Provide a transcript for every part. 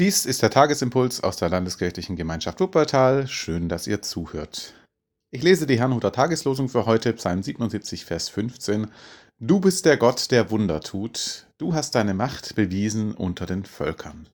Dies ist der Tagesimpuls aus der Landeskirchlichen Gemeinschaft Wuppertal. Schön, dass ihr zuhört. Ich lese die Herrnhuter Tageslosung für heute, Psalm 77, Vers 15. Du bist der Gott, der Wunder tut. Du hast deine Macht bewiesen unter den Völkern.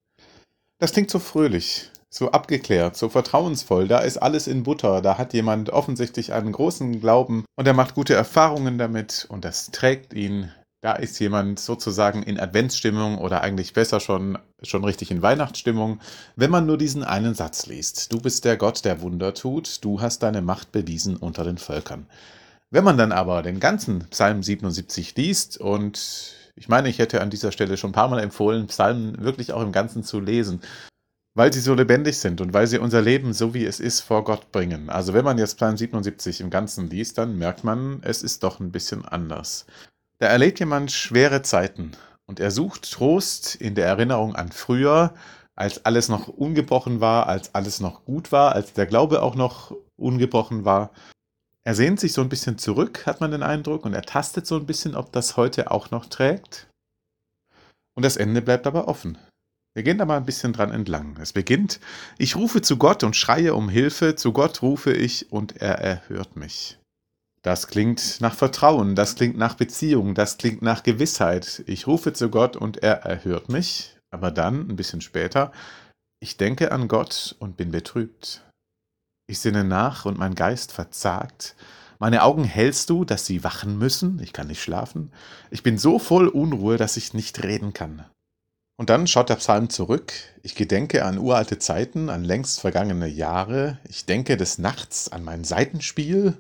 Das klingt so fröhlich, so abgeklärt, so vertrauensvoll. Da ist alles in Butter. Da hat jemand offensichtlich einen großen Glauben und er macht gute Erfahrungen damit und das trägt ihn da ist jemand sozusagen in Adventsstimmung oder eigentlich besser schon, schon richtig in Weihnachtsstimmung, wenn man nur diesen einen Satz liest. Du bist der Gott, der Wunder tut, du hast deine Macht bewiesen unter den Völkern. Wenn man dann aber den ganzen Psalm 77 liest und ich meine, ich hätte an dieser Stelle schon ein paar Mal empfohlen, Psalmen wirklich auch im Ganzen zu lesen, weil sie so lebendig sind und weil sie unser Leben so wie es ist vor Gott bringen. Also wenn man jetzt Psalm 77 im Ganzen liest, dann merkt man, es ist doch ein bisschen anders. Da erlebt jemand schwere Zeiten und er sucht Trost in der Erinnerung an früher, als alles noch ungebrochen war, als alles noch gut war, als der Glaube auch noch ungebrochen war. Er sehnt sich so ein bisschen zurück, hat man den Eindruck, und er tastet so ein bisschen, ob das heute auch noch trägt. Und das Ende bleibt aber offen. Wir gehen da mal ein bisschen dran entlang. Es beginnt, ich rufe zu Gott und schreie um Hilfe, zu Gott rufe ich und er erhört mich. Das klingt nach Vertrauen, das klingt nach Beziehung, das klingt nach Gewissheit. Ich rufe zu Gott und er erhört mich, aber dann, ein bisschen später, ich denke an Gott und bin betrübt. Ich sinne nach und mein Geist verzagt. Meine Augen hältst du, dass sie wachen müssen, ich kann nicht schlafen. Ich bin so voll Unruhe, dass ich nicht reden kann. Und dann schaut der Psalm zurück. Ich gedenke an uralte Zeiten, an längst vergangene Jahre. Ich denke des Nachts an mein Seitenspiel,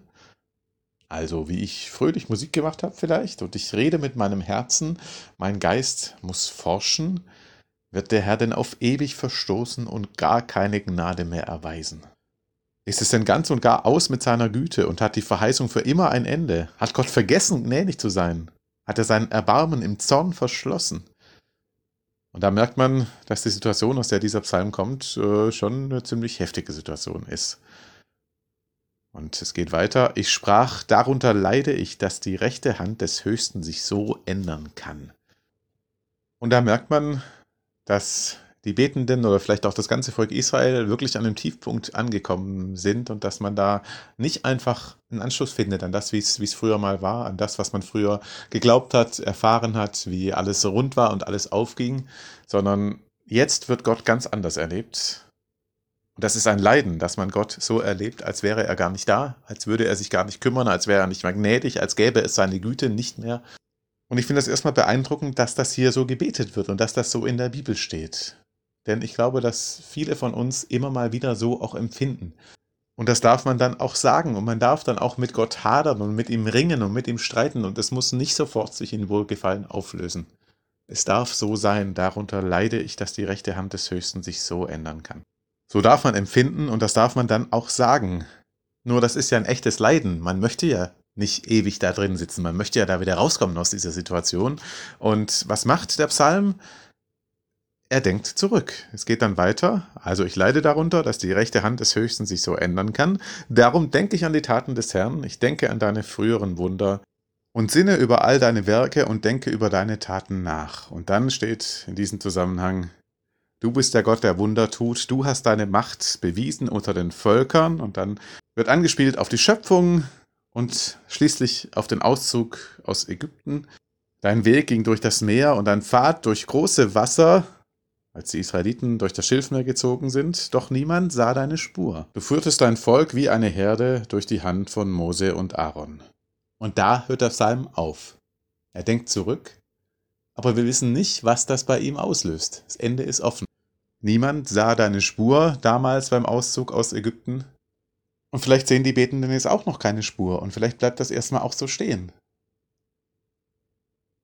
also wie ich fröhlich Musik gemacht habe vielleicht und ich rede mit meinem Herzen, mein Geist muss forschen, wird der Herr denn auf ewig verstoßen und gar keine Gnade mehr erweisen? Ist es denn ganz und gar aus mit seiner Güte und hat die Verheißung für immer ein Ende? Hat Gott vergessen, gnädig zu sein? Hat er sein Erbarmen im Zorn verschlossen? Und da merkt man, dass die Situation, aus der dieser Psalm kommt, äh, schon eine ziemlich heftige Situation ist. Und es geht weiter. Ich sprach, darunter leide ich, dass die rechte Hand des Höchsten sich so ändern kann. Und da merkt man, dass die Betenden oder vielleicht auch das ganze Volk Israel wirklich an einem Tiefpunkt angekommen sind und dass man da nicht einfach einen Anschluss findet an das, wie es früher mal war, an das, was man früher geglaubt hat, erfahren hat, wie alles rund war und alles aufging, sondern jetzt wird Gott ganz anders erlebt das ist ein Leiden, dass man Gott so erlebt, als wäre er gar nicht da, als würde er sich gar nicht kümmern, als wäre er nicht mehr gnädig, als gäbe es seine Güte nicht mehr. Und ich finde es erstmal beeindruckend, dass das hier so gebetet wird und dass das so in der Bibel steht. Denn ich glaube, dass viele von uns immer mal wieder so auch empfinden. Und das darf man dann auch sagen und man darf dann auch mit Gott hadern und mit ihm ringen und mit ihm streiten und es muss nicht sofort sich in Wohlgefallen auflösen. Es darf so sein, darunter leide ich, dass die rechte Hand des Höchsten sich so ändern kann. So darf man empfinden und das darf man dann auch sagen. Nur das ist ja ein echtes Leiden. Man möchte ja nicht ewig da drin sitzen. Man möchte ja da wieder rauskommen aus dieser Situation. Und was macht der Psalm? Er denkt zurück. Es geht dann weiter. Also ich leide darunter, dass die rechte Hand des Höchsten sich so ändern kann. Darum denke ich an die Taten des Herrn. Ich denke an deine früheren Wunder und sinne über all deine Werke und denke über deine Taten nach. Und dann steht in diesem Zusammenhang, Du bist der Gott, der Wunder tut. Du hast deine Macht bewiesen unter den Völkern. Und dann wird angespielt auf die Schöpfung und schließlich auf den Auszug aus Ägypten. Dein Weg ging durch das Meer und dein Pfad durch große Wasser, als die Israeliten durch das Schilfmeer gezogen sind, doch niemand sah deine Spur. Du führtest dein Volk wie eine Herde durch die Hand von Mose und Aaron. Und da hört der Psalm auf. Er denkt zurück, aber wir wissen nicht, was das bei ihm auslöst. Das Ende ist offen. Niemand sah deine Spur damals beim Auszug aus Ägypten. Und vielleicht sehen die Betenden jetzt auch noch keine Spur und vielleicht bleibt das erstmal auch so stehen.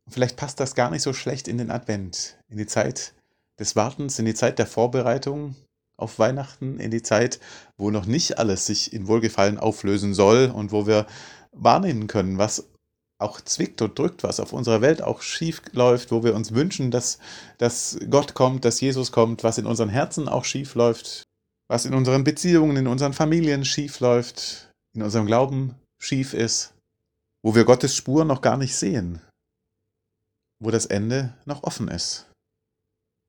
Und vielleicht passt das gar nicht so schlecht in den Advent, in die Zeit des Wartens, in die Zeit der Vorbereitung auf Weihnachten, in die Zeit, wo noch nicht alles sich in Wohlgefallen auflösen soll und wo wir wahrnehmen können, was auch zwickt und drückt, was auf unserer Welt auch schief läuft, wo wir uns wünschen, dass, dass Gott kommt, dass Jesus kommt, was in unseren Herzen auch schief läuft, was in unseren Beziehungen, in unseren Familien schief läuft, in unserem Glauben schief ist, wo wir Gottes Spur noch gar nicht sehen, wo das Ende noch offen ist.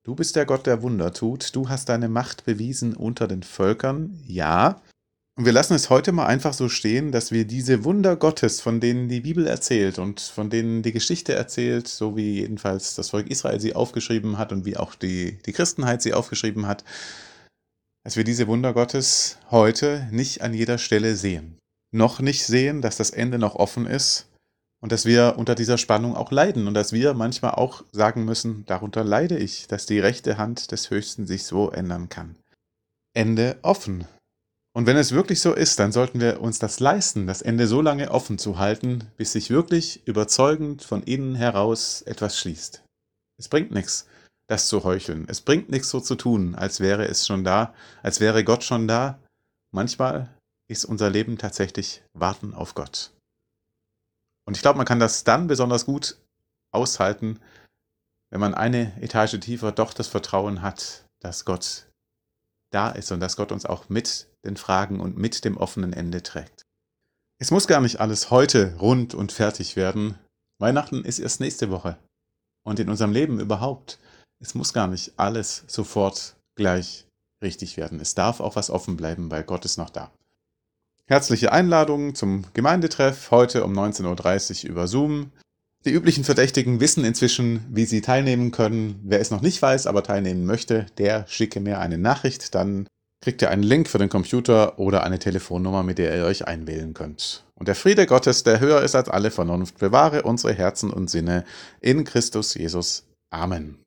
Du bist der Gott, der Wunder tut. Du hast deine Macht bewiesen unter den Völkern. Ja. Und wir lassen es heute mal einfach so stehen, dass wir diese Wunder Gottes, von denen die Bibel erzählt und von denen die Geschichte erzählt, so wie jedenfalls das Volk Israel sie aufgeschrieben hat und wie auch die, die Christenheit sie aufgeschrieben hat, dass wir diese Wunder Gottes heute nicht an jeder Stelle sehen. Noch nicht sehen, dass das Ende noch offen ist und dass wir unter dieser Spannung auch leiden und dass wir manchmal auch sagen müssen, darunter leide ich, dass die rechte Hand des Höchsten sich so ändern kann. Ende offen. Und wenn es wirklich so ist, dann sollten wir uns das leisten, das Ende so lange offen zu halten, bis sich wirklich überzeugend von innen heraus etwas schließt. Es bringt nichts, das zu heucheln. Es bringt nichts so zu tun, als wäre es schon da, als wäre Gott schon da. Manchmal ist unser Leben tatsächlich Warten auf Gott. Und ich glaube, man kann das dann besonders gut aushalten, wenn man eine Etage tiefer doch das Vertrauen hat, dass Gott da ist und dass Gott uns auch mit den Fragen und mit dem offenen Ende trägt. Es muss gar nicht alles heute rund und fertig werden. Weihnachten ist erst nächste Woche. Und in unserem Leben überhaupt. Es muss gar nicht alles sofort gleich richtig werden. Es darf auch was offen bleiben, weil Gott ist noch da. Herzliche Einladung zum Gemeindetreff heute um 19.30 Uhr über Zoom. Die üblichen Verdächtigen wissen inzwischen, wie sie teilnehmen können. Wer es noch nicht weiß, aber teilnehmen möchte, der schicke mir eine Nachricht, dann kriegt ihr einen Link für den Computer oder eine Telefonnummer, mit der ihr euch einwählen könnt. Und der Friede Gottes, der höher ist als alle Vernunft, bewahre unsere Herzen und Sinne in Christus Jesus. Amen.